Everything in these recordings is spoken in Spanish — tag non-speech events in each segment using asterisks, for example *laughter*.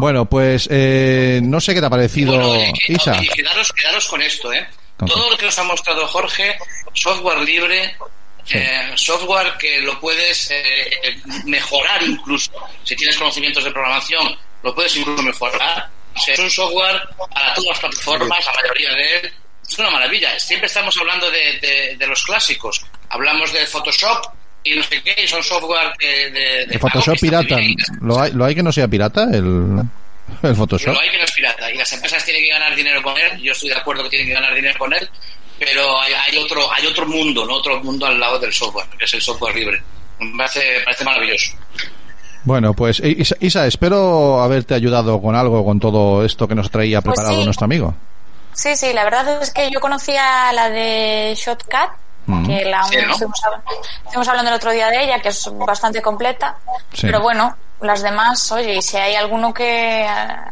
Bueno, pues eh, no sé qué te ha parecido, Bueno, y- y- Isa. quedaros, quedaros con esto, ¿eh? Todo lo que nos ha mostrado Jorge, software libre, eh, software que lo puedes eh, mejorar incluso. Si tienes conocimientos de programación, lo puedes incluso mejorar. O sea, es un software para todas las plataformas, la mayoría de él. Es una maravilla. Siempre estamos hablando de, de- de los clásicos. Hablamos de Photoshop y no sé qué, y son software que de, de El Photoshop pirata, bien. ¿lo hay, ¿lo hay que no sea pirata? El, el Photoshop. Lo hay que no es pirata y las empresas tienen que ganar dinero con él. Yo estoy de acuerdo que tienen que ganar dinero con él, pero hay, hay otro hay otro mundo, no otro mundo al lado del software, que es el software libre. Me parece, parece maravilloso. Bueno, pues Isa, Isa, espero haberte ayudado con algo, con todo esto que nos traía Pues preparado sí. nuestro amigo. Sí, sí, la verdad es que yo conocía la de Shotcut, Mm. que la Sí, ¿no? estuvimos, hab- estuvimos hablando el otro día de ella, que es bastante completa. Sí. Pero bueno, las demás, oye, y si hay alguno que,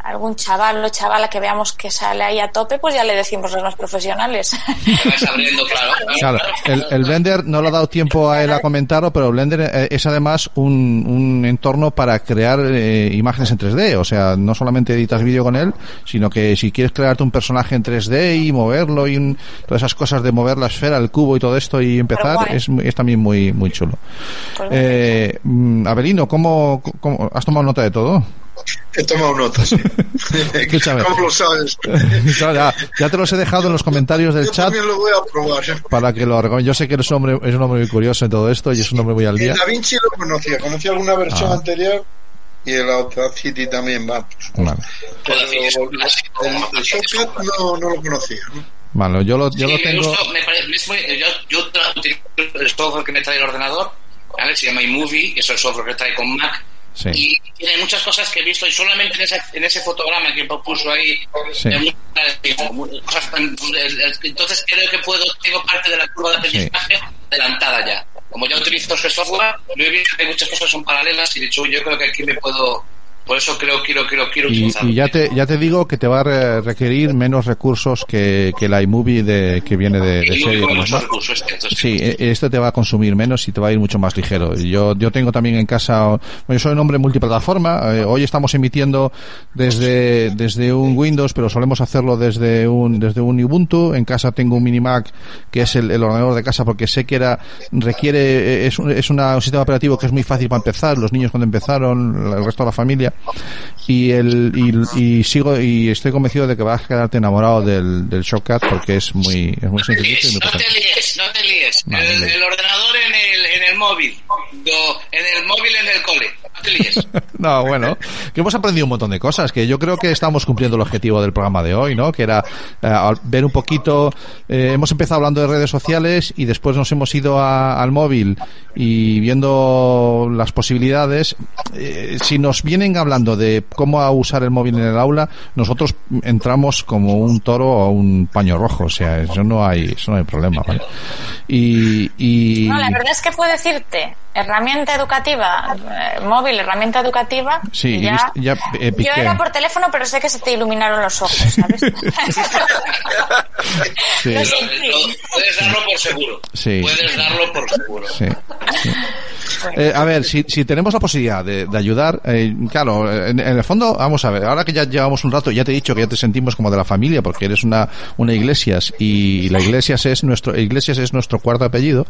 algún chaval o chavala que veamos que sale ahí a tope, pues ya le decimos a los profesionales. *laughs* Te vas abriendo, claro. Claro, el, el Blender no le ha dado tiempo a él a comentarlo, pero Blender eh, es además un, un entorno para crear eh, imágenes en 3D. O sea, no solamente editas vídeo con él, sino que si quieres crearte un personaje en 3D y moverlo y un- todas esas cosas de mover la esfera, el cubo y todo esto y empezar, es, muy- es también muy, muy chulo. Pues Eh, mm, Abelino, ¿cómo, cómo- has tomado nota de todo? He tomado nota, sí. *laughs* Escúchame. ¿Cómo lo sabes? Claro, ya, ya te los he dejado en los comentarios del Yo chat también lo voy a probar. ¿eh? para que lo. Yo sé que eres un hombre, es un hombre muy curioso en todo esto y es un hombre muy al día. El Da Vinci lo conocía, conocía alguna versión Ah. anterior y el Audacity también va. Vale. Pero el, el no, no lo conocía. ¿no? Vale, yo lo, yo Sí, lo me tengo. gustó, me parece, es muy- yo, yo utilizo el software que me trae el ordenador, ¿vale? se llama iMovie, que es el software que trae con Mac, Sí. y tiene muchas cosas que he visto y solamente en, esa- en ese fotograma que puso ahí Sí. muchas- cosas entonces creo que puedo tengo parte de la curva de aprendizaje adelantada ya como ya utilizo ese software lo he visto que muchas cosas son paralelas y de hecho yo creo que aquí me puedo por eso creo quiero quiero quiero Y, y ya te ya te digo que te va a re- requerir menos recursos que, que la iMovie de, que viene de, de serie. este, Sí, e- este te va a consumir menos y te va a ir mucho más ligero. Yo yo tengo también en casa, yo soy un hombre multiplataforma. eh, hoy estamos emitiendo desde desde un Windows, pero solemos hacerlo desde un desde un Ubuntu. En casa tengo un mini Mac que es el, el ordenador de casa porque sé que era requiere eh, es un, es una- un sistema operativo que es muy fácil para empezar. Los niños cuando empezaron, el resto de la familia y el y, y sigo y estoy convencido de que vas a quedarte enamorado del, del Shotcut porque es muy es muy No muy no potente. te líes, no te líes. Vale, el, el ordenador en el, en el móvil. No, en el móvil en el cole. *laughs* No bueno, que hemos aprendido un montón de cosas, que yo creo que estamos cumpliendo el objetivo del programa de hoy, ¿no? Que era eh, ver un poquito, eh, hemos empezado hablando de redes sociales y después nos hemos ido a- al móvil y viendo las posibilidades. Eh, si nos vienen hablando de cómo a usar el móvil en el aula, nosotros entramos como un toro o un paño rojo, o sea, eso no hay, eso no hay problema, ¿vale? Y, y No, la verdad es que puedo decirte, herramienta educativa, eh, móvil, herramienta educativa. Sí, ya, viste- ya, eh, yo era por teléfono, pero sé que se te iluminaron los ojos, ¿sabes? *laughs* Sí. Lo puedes darlo por seguro. Sí. Puedes darlo por seguro. Sí, sí. Eh, a ver, si, si tenemos la posibilidad de, de ayudar, eh, claro, en, en el fondo, vamos a ver, ahora que ya llevamos un rato, ya te he dicho que ya te sentimos como de la familia, porque eres una, una iglesias y la iglesias es nuestro, iglesias es nuestro cuarto apellido.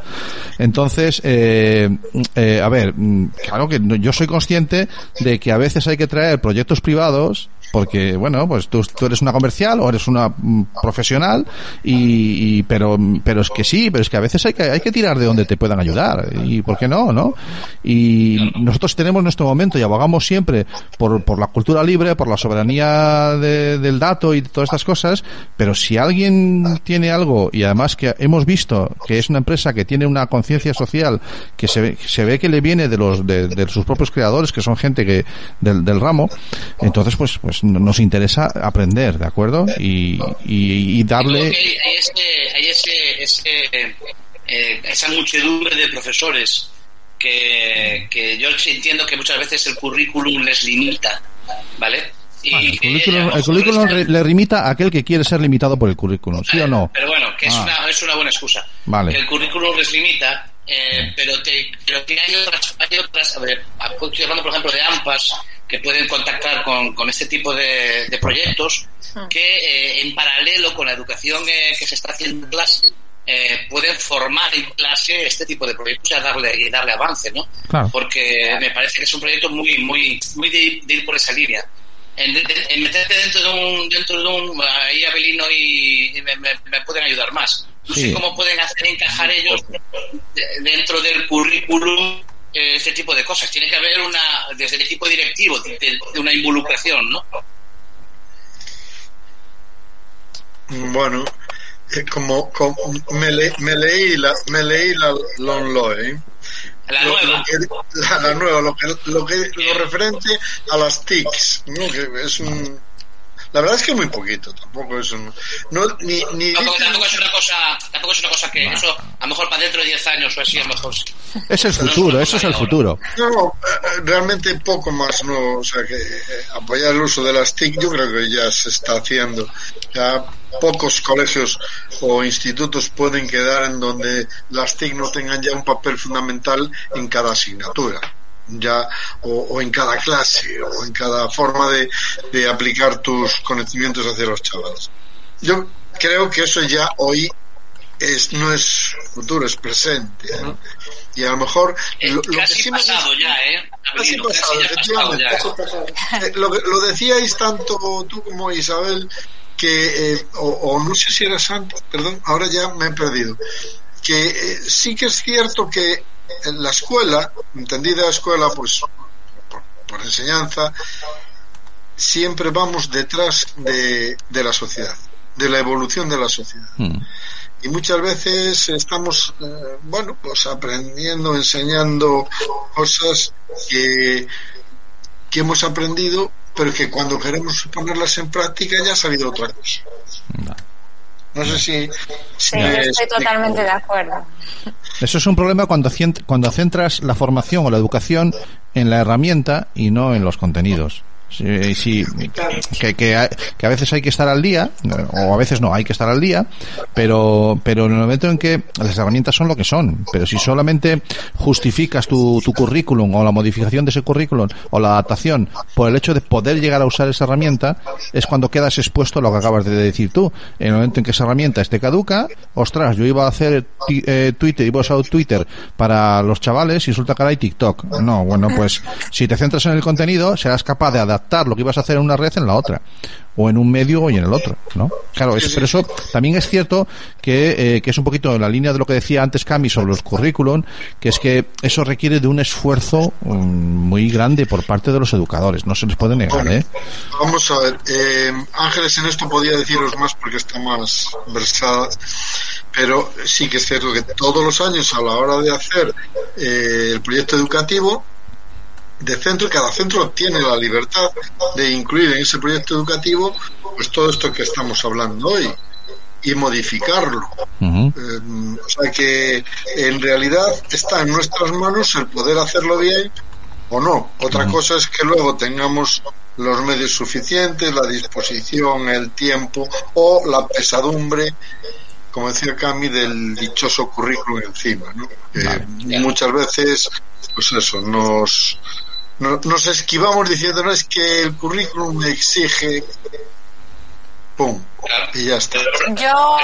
Entonces, eh, eh, a ver, mm, claro que yo soy consciente de que a veces hay que traer proyectos privados porque bueno pues tú, tú eres una comercial o eres una mm, profesional y, y- pero pero es que sí pero es que a veces hay que hay que tirar de donde te puedan ayudar. Y por qué no no y nosotros tenemos nuestro momento y abogamos siempre por, por la cultura libre por la soberanía de- del dato y todas estas cosas pero si alguien tiene algo y además que hemos visto que es una empresa que tiene una conciencia social que se ve, se ve que le viene de los de, de sus propios creadores que son gente que del, del ramo entonces pues pues nos interesa aprender de acuerdo y, y, y darle hay, hay ese, hay ese, ese, eh, esa muchedumbre de profesores que, que yo entiendo que muchas veces el currículum les limita, ¿vale? Y Ah, el currículum, el currículum están- le limita a aquel que quiere ser limitado por el currículum, ¿sí o no? Pero bueno, que es, Ah. una, es una buena excusa. Vale. Que el currículum les limita, eh, pero, te, pero que hay otras, hay otras, a ver, estoy hablando por ejemplo de AMPAS, que pueden contactar con, con este tipo de, de proyectos que eh, en paralelo con la educación eh, que se está haciendo en clase eh, pueden formar en clase este tipo de proyectos y a darle y darle avance, ¿no? Claro. Porque me parece que es un proyecto muy muy muy de, de ir por esa línea. En, de- en meterte dentro de un dentro de un ahí Abelino y, y me, me- me pueden ayudar más. No Sí. sé cómo pueden hacer encajar ellos de- dentro del currículum eh, este tipo de cosas. Tiene que haber una desde el equipo directivo de, de una involucración, ¿no? Bueno, eh, como, como me, le- me leí la me leí la Lonloe, La lo, nueva. lo que- la, la nueva, lo que, lo que lo referente a las TICs, ¿no? que es un la verdad es que muy poquito, tampoco es un no ni ni Tampoco, tampoco es una cosa, tampoco es una cosa que eso a lo mejor para dentro de 10 años o así a lo mejor sí. Es el futuro, eso es el futuro. No, no, eh, realmente poco más, no, o sea que eh, apoyar el uso de las TIC yo creo que ya se está haciendo. Ya pocos colegios o institutos pueden quedar en donde las TIC no tengan ya un papel fundamental en cada asignatura ya o, o en cada clase o en cada forma de, de aplicar tus conocimientos hacia los chavales. Yo creo que eso ya hoy es no es futuro, es presente. Y a lo mejor lo, lo que casi sí me pasado ya, ¿eh? Casi Abelino, pasado, casi ya pasado efectivamente. ya. Eh, lo, que- lo decíais tanto tú como Isabel que eh, o, o no sé si era Santos perdón ahora ya me he perdido que eh, sí que es cierto que en la escuela entendida escuela pues por, por enseñanza siempre vamos detrás de, de la sociedad de la evolución de la sociedad. Mm. y muchas veces estamos eh, bueno pues aprendiendo enseñando cosas que que hemos aprendido pero que cuando queremos ponerlas en práctica ya ha salido otra cosa no sé si, si Sí, me yo estoy totalmente de acuerdo. Eso es un problema cuando, cuando centras la formación o la educación en la herramienta y no en los contenidos. Sí, sí, que, que, a- que a veces hay que estar al día, o a veces no, hay que estar al día, pero, pero en el momento en que las herramientas son lo que son, pero si solamente justificas tu, tu currículum o la modificación de ese currículum o la adaptación por el hecho de poder llegar a usar esa herramienta, es cuando quedas expuesto a lo que acabas de decir tú. En el momento en que esa herramienta esté caduca, ostras, yo iba a hacer eh, Twitter, iba a usar Twitter para los chavales y resulta que ahora hay TikTok. No, bueno, pues si te centras en el contenido, serás capaz de adaptar lo que ibas a hacer en una red en la otra o en un medio y en el otro, ¿no? Claro, es, pero eso también es cierto que, eh, que es un poquito en la línea de lo que decía antes Cami sobre los currículum, que es que eso requiere de un esfuerzo mm, muy grande por parte de los educadores, no se les puede negar, Bueno, ¿eh? Vamos a ver, eh, Ángeles en esto podía deciros más porque está más versada, pero sí que es cierto que todos los años a la hora de hacer eh, el proyecto educativo de centro, y cada centro tiene la libertad de incluir en ese proyecto educativo pues todo esto que estamos hablando hoy y modificarlo. Eh, o sea que en realidad está en nuestras manos el poder hacerlo bien o no. Otra cosa es que luego tengamos los medios suficientes, la disposición, el tiempo o la pesadumbre, como decía Cami, del dichoso currículum encima. Vale. muchas veces, pues eso, nos, no- nos esquivamos diciendo, no es que el currículum me exige, pum, Claro. y ya está. Yo,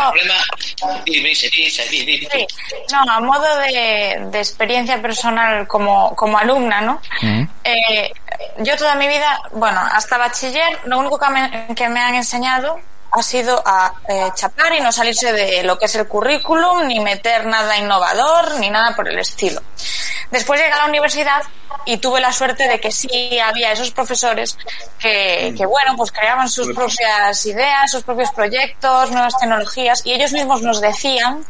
sí, no, a modo de, de experiencia personal como, como alumna, ¿no? Ujú. Eh, yo toda mi vida, bueno, hasta bachiller, lo único que me, que me han enseñado ha sido a eh, chapar y no salirse de lo que es el currículum, ni meter nada innovador, ni nada por el estilo. Después llegué a la universidad y tuve la suerte de que sí había esos profesores que, que bueno, pues creaban sus propias ideas, sus propios proyectos, nuevas tecnologías y ellos mismos nos decían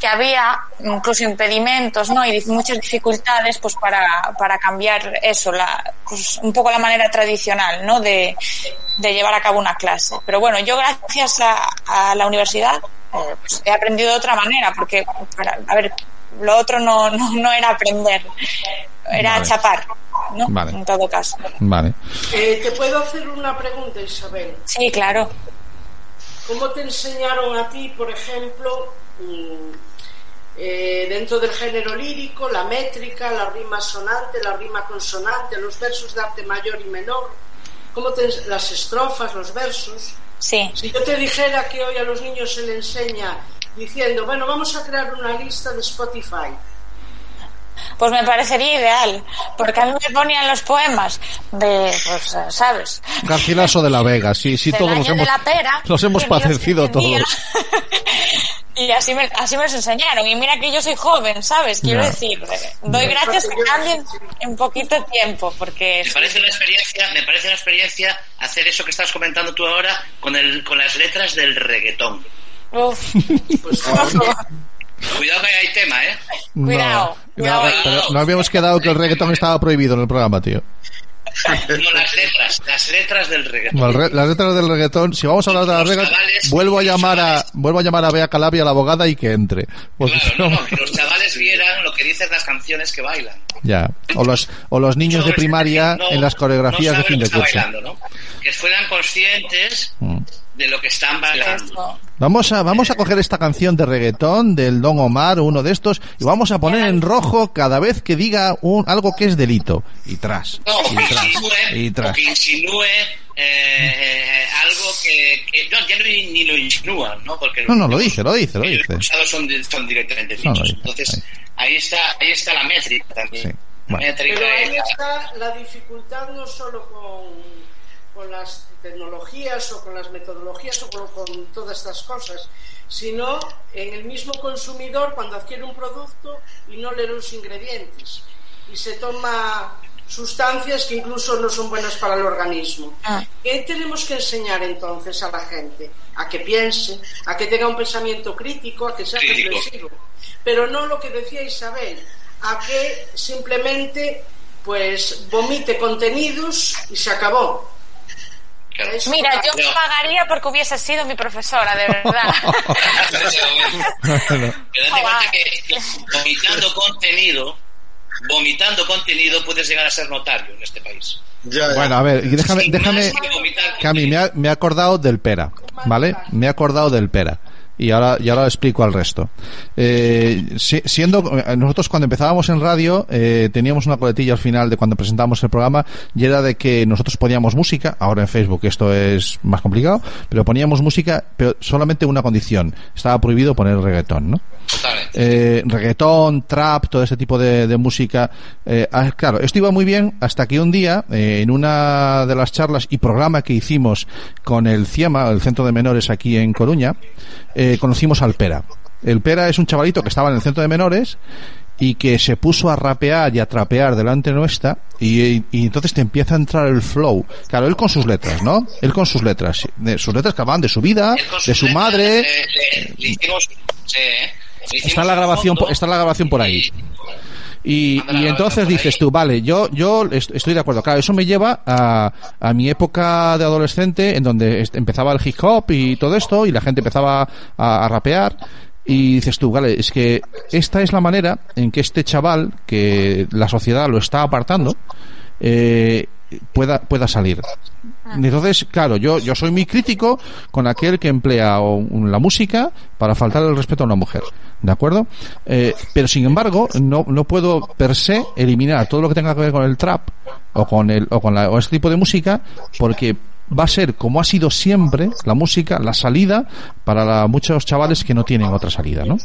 que había incluso impedimentos, ¿no? Y muchas dificultades, pues para, para cambiar eso, la, pues, un poco la manera tradicional, ¿no? De, de llevar a cabo una clase. Pero bueno, yo gracias a, a la universidad eh, pues, he aprendido de otra manera, porque, para, a ver, lo otro no, no, no era aprender, era Vale. chapar, ¿no? Vale. En todo caso. Vale. Eh, ¿Te puedo hacer una pregunta, Isabel? Sí, claro. ¿Cómo te enseñaron a ti, por ejemplo, mm, eh, dentro del género lírico, la métrica, la rima sonante, la rima consonante, los versos de arte mayor y menor, cómo te, las estrofas, los versos. Sí. Si yo te dijera que hoy a los niños se le enseña diciendo, bueno, vamos a crear una lista de Spotify. Pues me parecería ideal, porque a mí me ponían los poemas de, pues, eh, ¿sabes? Garcilaso de la Vega, sí, sí, Del todos los de hemos, la pera, los hemos que padecido entendía. todos. *laughs* y así me, así me los enseñaron. Y mira que yo soy joven, ¿sabes? Quiero Ya. decir, eh, doy gracias a que cambien en poquito tiempo, porque Me parece una experiencia, me parece una experiencia hacer eso que estás comentando tú ahora con el, con las letras del reggaetón. Uf, Pues Cuidado que hay tema, ¿eh? Cuidado, No, cuidado no, ahí. pero no habíamos quedado que el reggaetón estaba prohibido en el programa, tío. No, las letras, las letras del reggaetón. Bueno, re- las letras del reggaetón, si vamos a hablar de las chavales- vuelvo a llamar a, vuelvo a llamar a Bea Calabria, la abogada, y que entre. Porque Claro, no, no- que los chavales vieran lo que dicen las canciones que bailan. ya. O los, o los niños de primaria no- en las coreografías no de fin de curso. están bailando, ¿no? Que fueran conscientes Mm. De lo que están bailando. Eso. Vamos a, vamos a coger esta canción de reggaetón del Don Omar, uno de estos, y vamos a poner en rojo cada vez que diga un, algo que es delito. Y tras. No, y tras. insinúe, Y o tras. que insinúe eh, eh, algo que, que no, ya no, ni, ni lo insinúan, ¿no? Porque No, no, lo dice, lo dice, lo los dice. acusados son, son directamente No, dichos. dice, Entonces, ahí. ahí está, ahí está la métrica también. Sí, La bueno. métrica Pero ahí es la- está la dificultad no solo con, con las tecnologías o con las metodologías o con, con todas estas cosas, sino en el mismo consumidor cuando adquiere un producto y no lee los ingredientes y se toma sustancias que incluso no son buenas para el organismo. Ah. ¿Qué tenemos que enseñar entonces a la gente? A que piense, a que tenga un pensamiento crítico, a que sea reflexivo. Pero no lo que decía Isabel, a que simplemente pues vomite contenidos y se acabó. Claro. Mira, yo No. pagaría porque hubiese sido mi profesora, de *laughs* verdad. Pero que, vomitando contenido, vomitando contenido puedes llegar a ser notario en este país. Ya, ya. Bueno, a ver, y déjame, déjame, que vomitar Cami, me ha, me he acordado del pera, ¿vale? Me he acordado del pera. Y ahora, y ahora explico al resto. Eh, si- siendo, eh, nosotros cuando empezábamos en radio, eh, teníamos una coletilla al final de cuando presentábamos el programa, y era de que nosotros poníamos música, ahora en Facebook esto es más complicado, pero poníamos música, pero solamente una condición, estaba prohibido poner reggaetón, ¿no? Eh, reggaetón, trap, todo ese tipo de, de música. Eh, ah, claro, esto iba muy bien hasta que un día, eh, en una de las charlas y programa que hicimos con el CIEMA, el Centro de Menores aquí en Coruña, eh, conocimos al Pera. El Pera es un chavalito que estaba en el Centro de Menores y que se puso a rapear y a trapear delante nuestra y, y entonces te empieza a entrar el flow. Claro, él con sus letras, ¿no? Él con sus letras. De, sus letras que hablan de su vida, de su madre. eh, le- le hicimos- sí, hicimos Está la grabación, está la grabación por ahí. Y, y entonces dices tú, vale, yo, yo est- estoy de acuerdo. Claro, eso me lleva a, a mi época de adolescente en donde empezaba el hip hop y todo esto y la gente empezaba a, a rapear. Y dices tú, vale, es que esta es la manera en que este chaval, que la sociedad lo está apartando, eh, pueda, pueda salir. Entonces, claro, yo, yo soy muy crítico con aquel que emplea la música para faltar el respeto a una mujer. ¿De acuerdo? Eh, pero sin embargo, no, no puedo per se eliminar todo lo que tenga que ver con el trap o con el, o con la, o este tipo de música porque va a ser como ha sido siempre la música, la salida para la- muchos chavales que no tienen otra salida, ¿no?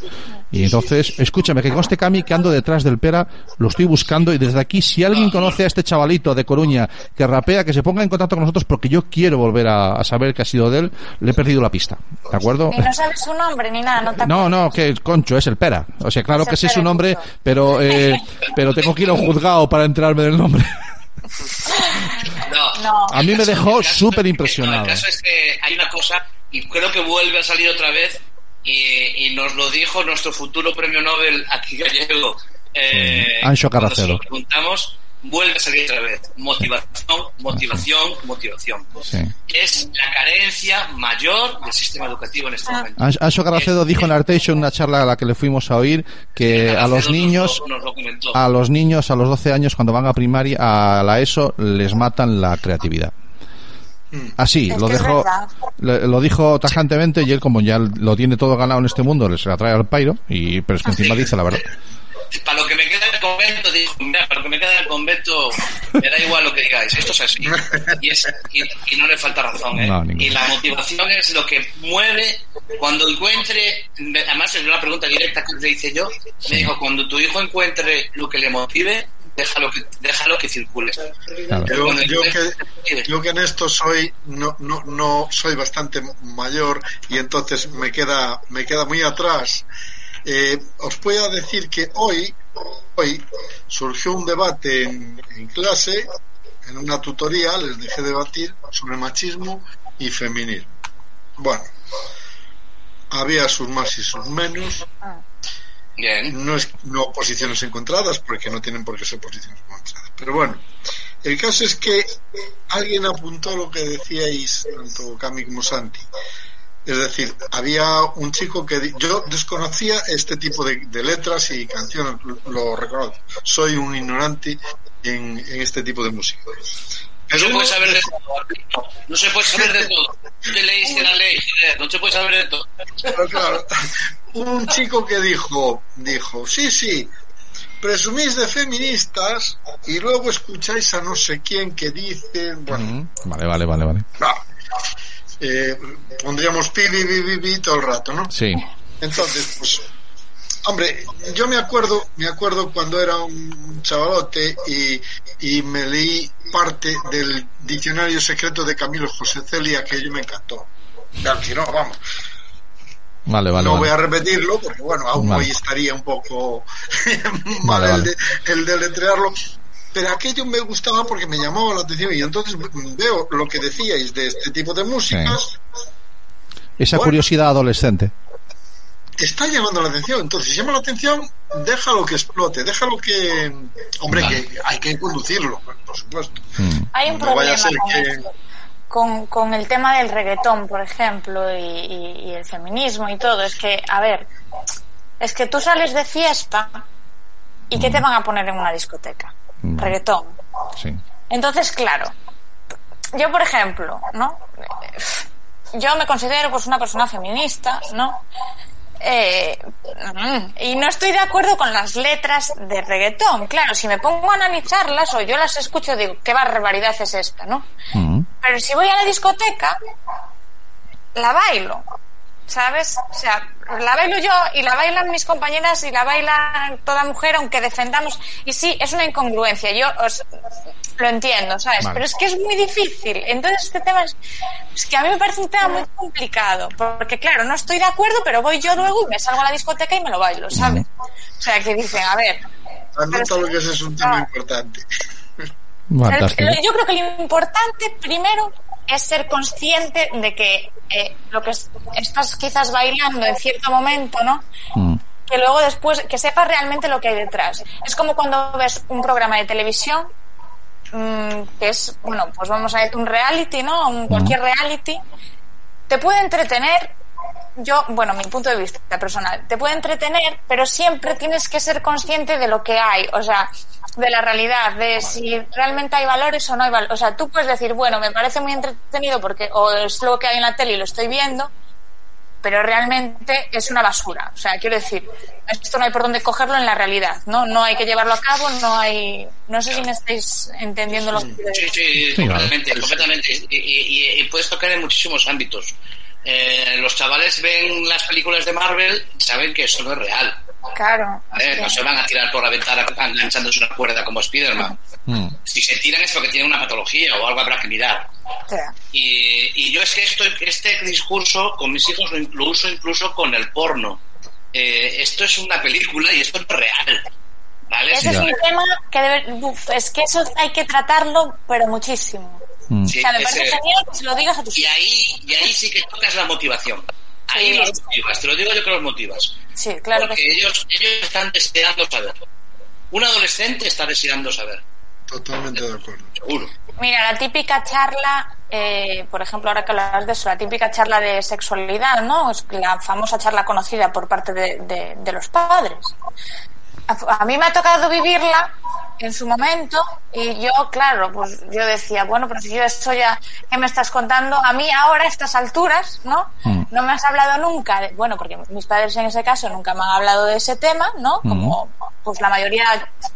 Y entonces, escúchame, que conste Cami que ando detrás del pera, lo estoy buscando y desde aquí, si alguien conoce a este chavalito de Coruña que rapea, que se ponga en contacto con nosotros porque yo quiero volver a, a saber qué ha sido de él, le he perdido la pista, ¿de acuerdo? Ni no sabes su nombre ni nada, no te No, no, que Concho es el pera. O sea, claro que sé su nombre, pero eh, pero tengo que ir a un juzgado para enterarme del nombre. *laughs* No, No. A mí me dejó súper no, impresionado. El caso es que hay una cosa, y creo que vuelve a salir otra vez, y, y nos lo dijo nuestro futuro premio Nobel aquí gallego. Eh, Anxo cuando se Carracedo. lo preguntamos, vuelve a salir otra vez. Motivación, motivación, motivación. Sí. Es la carencia mayor del sistema educativo en este momento. Anx- Anxo Carracedo dijo en Artation, una charla a la que le fuimos a oír, que a los niños, nos lo- nos lo comentó. a los niños a los 12 años cuando van a primaria, a la ESO, les matan la creatividad. Así, lo dejó, lo, dijo tajantemente y él como ya lo tiene todo ganado en este mundo, se la trae al pairo, y, pero es que encima dice la verdad. Para lo que me queda el convento, dijo, mira, para lo que me queda el convento, me da igual lo que digáis, esto es así. Y, es, y, no le falta razón, ¿eh? y la motivación es lo que mueve cuando encuentre, además es una pregunta directa que le hice yo, me dijo, cuando tu hijo encuentre lo que le motive, déjalo que, déjalo que circule. Yo, que, yo que en esto soy, no, no, no soy bastante mayor y entonces me queda, me queda muy atrás eh, os puedo decir que hoy, hoy surgió un debate en, clase, en una tutoría, les dejé debatir sobre machismo y feminismo. Bueno, había sus más y sus menos. No es no posiciones encontradas, porque no tienen por qué ser posiciones encontradas. Pero bueno, el caso es que alguien apuntó lo que decíais, tanto Cami como Santi, es decir, había un chico que yo desconocía este tipo de, letras y canciones, lo reconozco. Soy un ignorante en, este tipo de música. no se puede saber de *laughs* todo. No se puede saber de todo. te leíste la ley, no se puede saber de todo. claro, un chico que dijo, dijo, sí, sí, presumís de feministas y luego escucháis a no sé quién que dice, bueno, vale, vale, vale, vale eh, pondríamos pi, pi, pi, todo el rato, ¿no? Sí. Entonces, pues, hombre, yo me acuerdo, me acuerdo cuando era un chavalote y, y me leí parte del diccionario secreto de Camilo José Celia que yo me encantó. Que no, vamos. Vale, vale, no voy a repetirlo porque, bueno, aún hoy estaría un poco *laughs* mal el, de, el de letrearlo, pero aquello me gustaba porque me llamaba la atención y entonces veo lo que decíais de este tipo de músicas. Esa curiosidad adolescente. Está llamando la atención, entonces si llama la atención, déjalo que explote, déjalo que... Hombre, que hay que conducirlo, por supuesto. Mm. Hay un problema con, con, el tema del reggaetón, por ejemplo, y, y el feminismo y todo. Es que, a ver, es que tú sales de fiesta y ¿qué te mm. van a poner en una discoteca? Reggaetón. Sí. Entonces, claro, yo por ejemplo, ¿no? Yo me considero pues una persona feminista, ¿no? Eh, y no estoy de acuerdo con las letras de reggaetón. Claro, si me pongo a analizarlas o yo las escucho, digo, qué barbaridad es esta, ¿no? Pero si voy a la discoteca, la bailo. ¿sabes? O sea, la bailo yo y la bailan mis compañeras y la baila toda mujer, aunque defendamos. Y sí, es una incongruencia, yo os, lo entiendo, ¿sabes? Pero es que es muy difícil. Entonces, este tema es, que a mí me parece un tema muy complicado, porque claro, no estoy de acuerdo, pero voy yo luego y me salgo a la discoteca y me lo bailo, ¿sabes? O sea, que dicen, a ver. todo lo que es un tema importante. yo creo que lo importante primero es ser consciente de que eh, lo que estás quizás bailando en cierto momento, ¿no? Mm. Que luego después, que sepas realmente lo que hay detrás. Es como cuando ves un programa de televisión, mm, que es, bueno, pues vamos a ver, un reality, ¿no? Un, cualquier reality. Te puede entretener, yo, bueno, mi punto de vista personal, te puede entretener, pero siempre tienes que ser consciente de lo que hay. O sea, de la realidad, de si realmente hay valores o no hay valores. O sea, tú puedes decir, bueno, me parece muy entretenido porque o es lo que hay en la tele y lo estoy viendo, pero realmente es una basura. O sea, quiero decir, esto no hay por dónde cogerlo en la realidad, ¿no? No hay que llevarlo a cabo, no hay... No sé si me estáis entendiendo lo que Sí, sí, completamente, completamente. Y, y, puedes tocar en muchísimos ámbitos. Eh, los chavales ven las películas de Marvel y saben que eso no es real Claro. No se van a tirar por la ventana enganchándose una cuerda como Spiderman. Mm. Si se tiran es porque tienen una patología o algo habrá que mirar. Y, yo es que esto, este discurso con mis hijos lo, uso incluso con el porno. Eh, esto es una película y esto es real. ¿vale? Ese es un tema que debe, es que eso hay que tratarlo, pero muchísimo. Mm. o sea, me parece genial que se lo digas a tus y ahí, y ahí sí que tocas la motivación. Ahí los motivas, te lo digo yo que los motivas. Sí, claro Porque ellos, ellos están deseando saber. Un adolescente está deseando saber. Totalmente de acuerdo. Seguro. Mira, la típica charla, eh, por ejemplo, ahora que hablas de eso, la típica charla de sexualidad, ¿no? Es la famosa charla conocida por parte de, de, los padres. A mí me ha tocado vivirla en su momento y yo, claro, pues yo decía, bueno, pero si yo esto ya, ¿qué me estás contando? A mí ahora, a estas alturas, ¿no? Mm. No me has hablado nunca, bueno, porque mis padres en ese caso nunca me han hablado de ese tema, ¿no? Mm. Como pues la mayoría,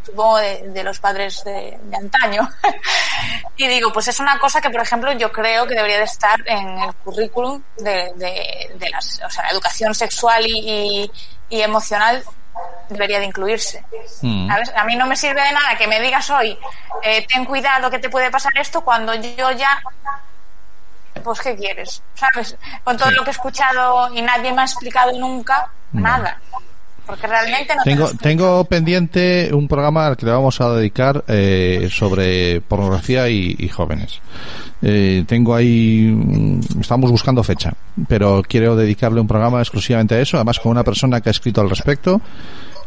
supongo, de, los padres de, antaño. *laughs* y digo, pues es una cosa que, por ejemplo, yo creo que debería de estar en el currículum de, de, las, o sea, la educación sexual y, y emocional debería de incluirse. Mm. A mí no me sirve de nada que me digas hoy, eh, ten cuidado que te puede pasar esto, cuando yo ya, pues ¿qué quieres? ¿Sabes? Con todo lo que he escuchado y nadie me ha explicado nunca, nada. Porque realmente no tengo, tengo pendiente un programa al que le vamos a dedicar eh, sobre pornografía y, jóvenes. Eh, tengo ahí, mm, estamos buscando fecha, pero quiero dedicarle un programa exclusivamente a eso, además con una persona que ha escrito al respecto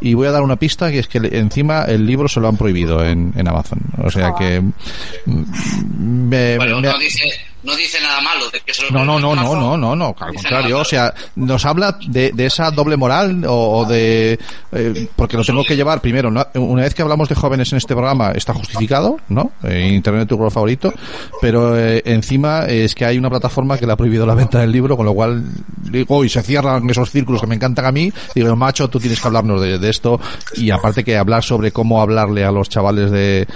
y voy a dar una pista que es que encima el libro se lo han prohibido en, en Amazon. O sea que mm, me, bueno, no dice no dice nada malo de que se no no no no no no no al contrario o sea nos habla de, de esa doble moral o, de eh, porque lo tengo que llevar primero una vez que hablamos de jóvenes en este programa está justificado no eh, internet tu favorito pero eh, encima es que hay una plataforma que le ha prohibido la venta del libro con lo cual digo y se cierran esos círculos que me encantan a mí digo macho tú tienes que hablarnos de esto y aparte que hablar sobre cómo hablarle a los chavales de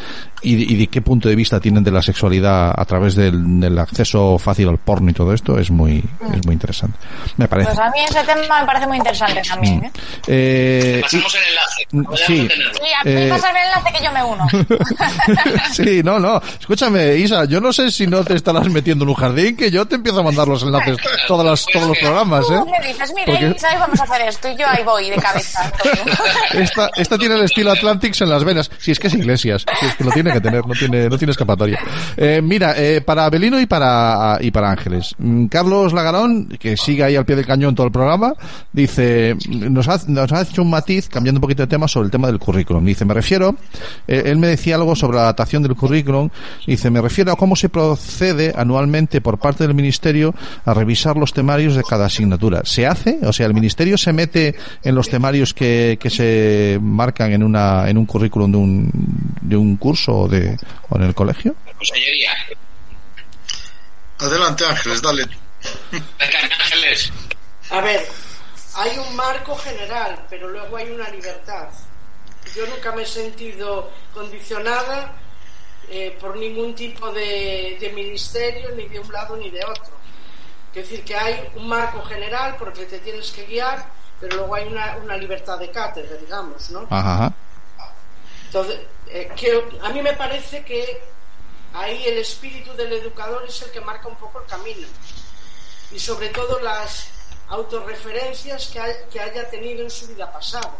y, de qué punto de vista tienen de la sexualidad a través del, acceso fácil al porno y todo esto es muy es muy interesante. Me parece. Pues a mí ese tema me parece muy interesante también mm. ¿eh? eh pasamos el enlace. sí, sí a mí eh, el enlace que yo me uno. *laughs* Sí no no. Escúchame Isa yo no sé si no te estarás metiendo en un jardín que yo te empiezo a mandar los enlaces todas las, todos los programas ¿eh? me dices mire Isa vamos a hacer esto y yo ahí voy de cabeza. *laughs* Esta, esta tiene el estilo Atlantics en las venas. Si es que es Iglesias si es que lo tiene que tener, no tiene, no tiene escapatoria. Eh, mira, eh, para Belino y para, y para Ángeles. Mm, Carlos Lagarón, que sigue ahí al pie del cañón todo el programa, dice, nos ha, nos ha hecho un matiz, cambiando un poquito de tema, sobre el tema del currículum. Dice, me refiero, eh, él me decía algo sobre la adaptación del currículum, dice, me refiero a cómo se procede anualmente por parte del Ministerio a revisar los temarios de cada asignatura. ¿Se hace? O sea, el Ministerio se mete en los temarios que, que se marcan en una, en un currículum de un, de un curso o, de, o en el colegio? Consellería. Adelante Ángeles, dale. Ángeles. A ver, hay un marco general, pero luego hay una libertad. Yo nunca me he sentido condicionada eh, por ningún tipo de, de, ministerio, ni de un lado ni de otro. Es decir, que hay un marco general porque te tienes que guiar, pero luego hay una, una libertad de cátedra, digamos, ¿no? Ajá. Entonces, eh, a mí me parece que ahí el espíritu del educador es el que marca un poco el camino. Y sobre todo las autorreferencias que, que haya tenido en su vida pasada.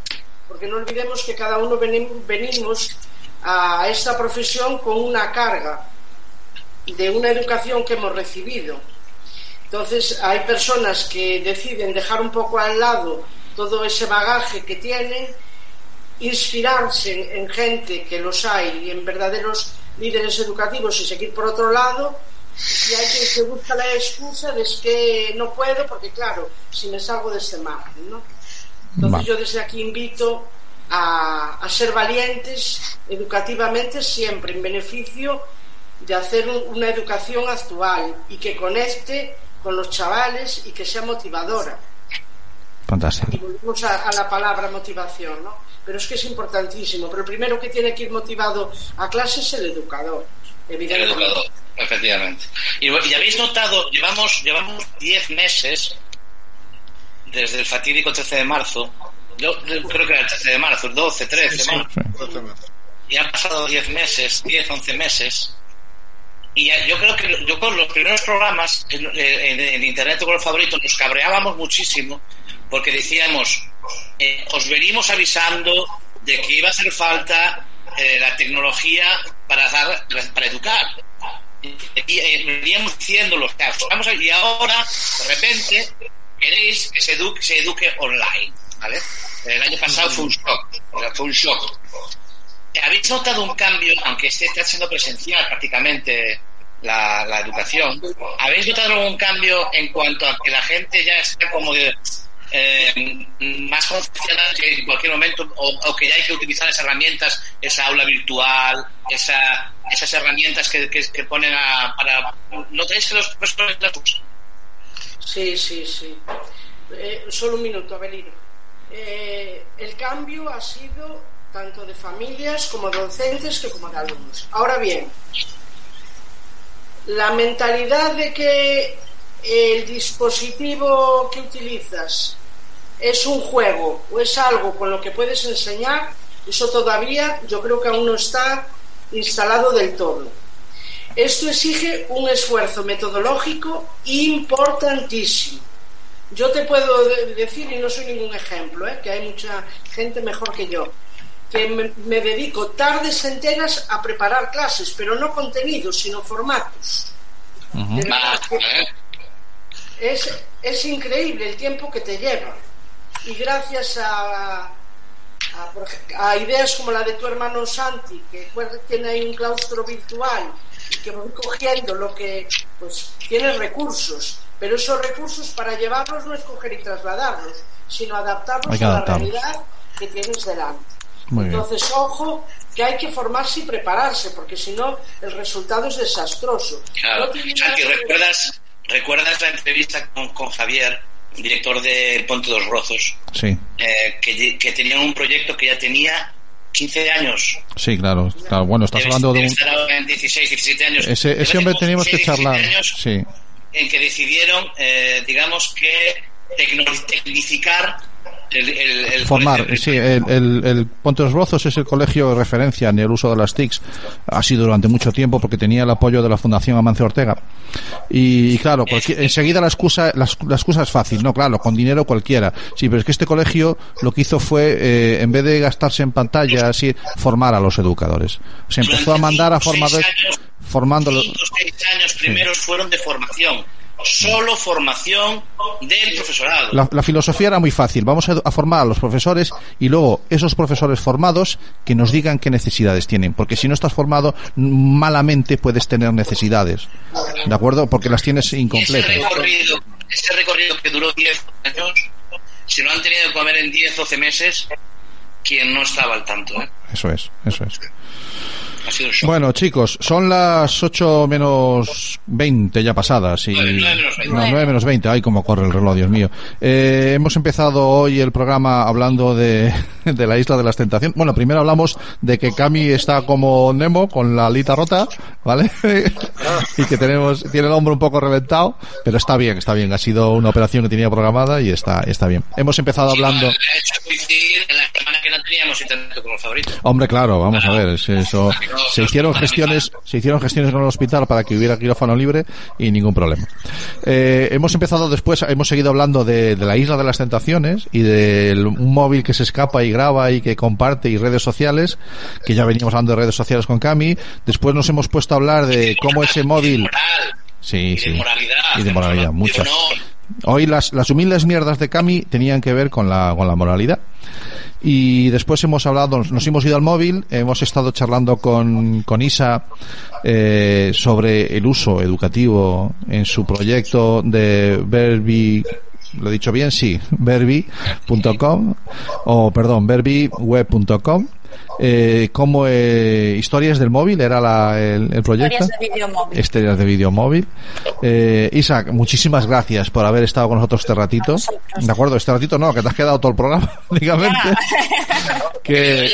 Porque no olvidemos que cada uno venimos a esta profesión con una carga de una educación que hemos recibido. Entonces hay personas que deciden dejar un poco al lado todo ese bagaje que tienen inspirarse en, gente que los hay y en verdaderos líderes educativos y seguir por otro lado y hay quien se busca la excusa de que no puedo porque claro, si me salgo de este margen, ¿no? Entonces yo desde aquí invito a, a, ser valientes educativamente siempre en beneficio de hacer una educación actual y que conecte con los chavales y que sea motivadora. Fantástico. Y volvemos a, a la palabra motivación, ¿no? pero es que es importantísimo. Pero el primero que tiene que ir motivado a clase es el educador. Evidentemente. El educador, efectivamente. Y, habéis notado, llevamos llevamos 10 meses desde el fatídico 13 de marzo, yo creo que era el 13 de marzo, el 12, 13, y han pasado 10 meses, 10, 11 meses, y yo creo que yo con los primeros programas en, en Internet con los favoritos nos cabreábamos muchísimo porque decíamos, eh, os venimos avisando de que iba a hacer falta eh, la tecnología para dar, para educar. Y eh, veníamos diciendo los casos. Y ahora, de repente, queréis que se eduque, online. ¿vale? El año pasado fue un shock. Fue un shock. ¿Habéis notado un cambio, aunque esté está siendo presencial prácticamente la, la educación? ¿Habéis notado algún cambio en cuanto a que la gente ya está como de eh, más concienciadas que en cualquier momento, o, que ya hay que utilizar esas herramientas, esa aula virtual, esa, esas herramientas que, ponen a, para... ¿No tenéis que los profesores las usan? Sí, sí, sí. Eh, solo un minuto, Abelino. Eh, el cambio ha sido tanto de familias como docentes que como de alumnos. Ahora bien, la mentalidad de que el dispositivo que utilizas es un juego o es algo con lo que puedes enseñar, eso todavía yo creo que aún no está instalado del todo. Esto exige un esfuerzo metodológico importantísimo. Yo te puedo decir, y no soy ningún ejemplo, ¿eh? que hay mucha gente mejor que yo, que me, dedico tardes enteras a preparar clases, pero no contenidos, sino formatos. es, es increíble el tiempo que te lleva y gracias a, a, ideas como la de tu hermano Santi, que tiene ahí un claustro virtual y que voy cogiendo lo que, pues, tiene recursos, pero esos recursos para llevarlos no es coger y trasladarlos, sino adaptarlos a la realidad que tienes delante. Entonces, ojo, que hay que formarse y prepararse, porque si no, el resultado es desastroso. Santi, ¿recuerdas, ¿recuerdas la entrevista con, con Javier director de Ponte dos Rozos, sí. Eh, que, que tenía un proyecto que ya tenía 15 años. Sí, claro. Bueno, estás hablando de un... En 16, 17 años. Ese, ese hombre teníamos que charlar. Sí. En que decidieron, eh, digamos que, tecnificar el, Formar, sí, el, el, Ponte los Rozos es el colegio de referencia en el uso de las TICs. Ha sido durante mucho tiempo porque tenía el apoyo de la Fundación Amancio Ortega. Y, claro, enseguida la excusa, la, excusa es fácil, no, claro, con dinero cualquiera. Sí, pero es que este colegio lo que hizo fue, eh, en vez de gastarse en pantalla, así, formar a los educadores. Se empezó a mandar a formadores, formándolos. seis años primeros fueron de formación solo formación del profesorado. La, filosofía era muy fácil. Vamos a, formar a los profesores y luego esos profesores formados que nos digan qué necesidades tienen. Porque si no estás formado, malamente puedes tener necesidades. ¿De acuerdo? Porque las tienes incompletas. Ese recorrido, que duró 10 años, si no han tenido que comer en 10, 12 meses, quien no estaba al tanto. ¿eh? Eso es, eso es. Bueno, chicos, son las 8 menos 20 ya pasadas. Y... 9, menos 20. Ay, cómo corre el reloj, Dios mío. Eh, hemos empezado hoy el programa hablando de, *laughs* de la isla de las tentaciones. Bueno, primero hablamos de que Cami está como Nemo, con la alita rota, ¿vale? *laughs* y que tenemos, tiene el hombro un poco reventado, pero está bien, está bien. Ha sido una operación que tenía programada y está, está bien. Hemos empezado hablando. Hombre, claro, vamos a ver, eso *laughs* se hicieron gestiones, se hicieron gestiones en el hospital para que hubiera quirófano libre y ningún problema. Eh, hemos empezado después, hemos seguido hablando de, la isla de las tentaciones y de un móvil que se escapa y graba y que comparte y redes sociales, que ya veníamos hablando de redes sociales con Cami. Después nos hemos puesto a hablar de cómo ese móvil. Sí, sí. Y de moralidad, muchas. Hoy las, las humildes mierdas de Cami tenían que ver con la, con la moralidad. Y después hemos hablado, nos hemos ido al móvil, hemos estado charlando con, con Isa eh, sobre el uso educativo en su proyecto de Verbi lo he dicho bien, sí, *laughs* verbi.com o perdón, verbiweb.com eh, como eh, historias del móvil era la, el, proyecto historias de vídeo móvil. Historias de vídeo móvil. Eh, Isaac muchísimas gracias por haber estado con nosotros este ratito. De acuerdo este ratito no que te has quedado todo el programa *laughs* únicamente *laughs* que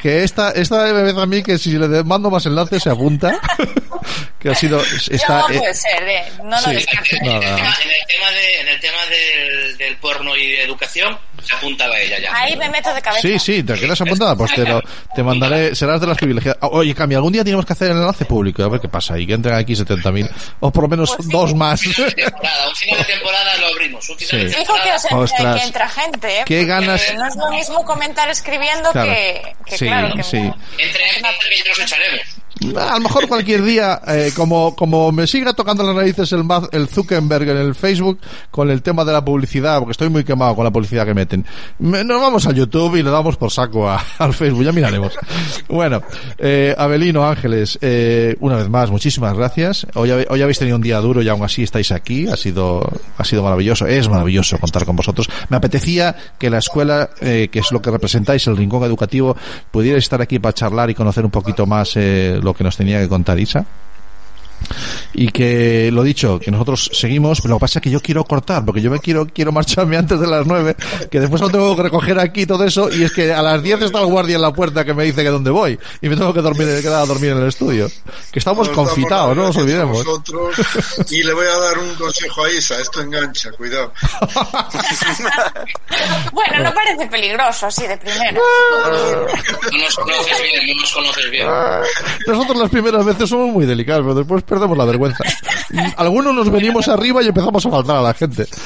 que esta esta vez a mí que si le mando más enlaces se apunta *laughs* que ha sido *laughs* está no, puede ser eh. no, no, en, el tema, de, en el tema del, del porno y de educación se apuntaba ella ya. Ahí me meto de cabeza. Sí sí te quedas apuntada pues te, lo, te mandaré serás de las privilegiadas. Oye Cami algún día tenemos que hacer el enlace público a ver qué pasa y que entren aquí 70.000 o por lo menos pues dos más. Un final de temporada lo abrimos un final de temporada. que entra gente ¿eh? qué ganas. no es lo mismo comentar escribiendo que, que sí, claro que sí. entre gente que ya nos echaremos A lo mejor cualquier día, eh, como, como me siga tocando las narices el, el Zuckerberg en el Facebook con el tema de la publicidad, porque estoy muy quemado con la publicidad que meten, nos vamos a YouTube y le damos por saco *laughs* al Facebook, ya miraremos. Bueno, eh, Abelino Ángeles, eh, una vez más, muchísimas gracias. Hoy, hoy habéis tenido un día duro y aún así estáis aquí, ha sido, ha sido maravilloso, es maravilloso contar con vosotros. Me apetecía que la escuela, eh, que es lo que representáis, el rincón educativo, pudiera estar aquí para charlar y conocer un poquito más eh, lo que nos tenía que contar Isa y que lo dicho que nosotros seguimos pero lo que pasa es que yo quiero cortar porque yo me quiero quiero marcharme antes de las nueve que después no tengo que recoger aquí todo eso y es que a las diez está el guardia en la puerta que me dice que dónde voy y me tengo que dormir quedar a dormir en el estudio. Que estamos confitados no nos olvidemos y le voy a dar un consejo a Isa esto engancha cuidado. *laughs* Bueno no parece peligroso así de primero no nos conoces bien no nos conoces bien. Nosotros las primeras veces somos muy delicados pero después perdemos la vergüenza. *laughs* Algunos nos venimos arriba y empezamos a faltar a la gente.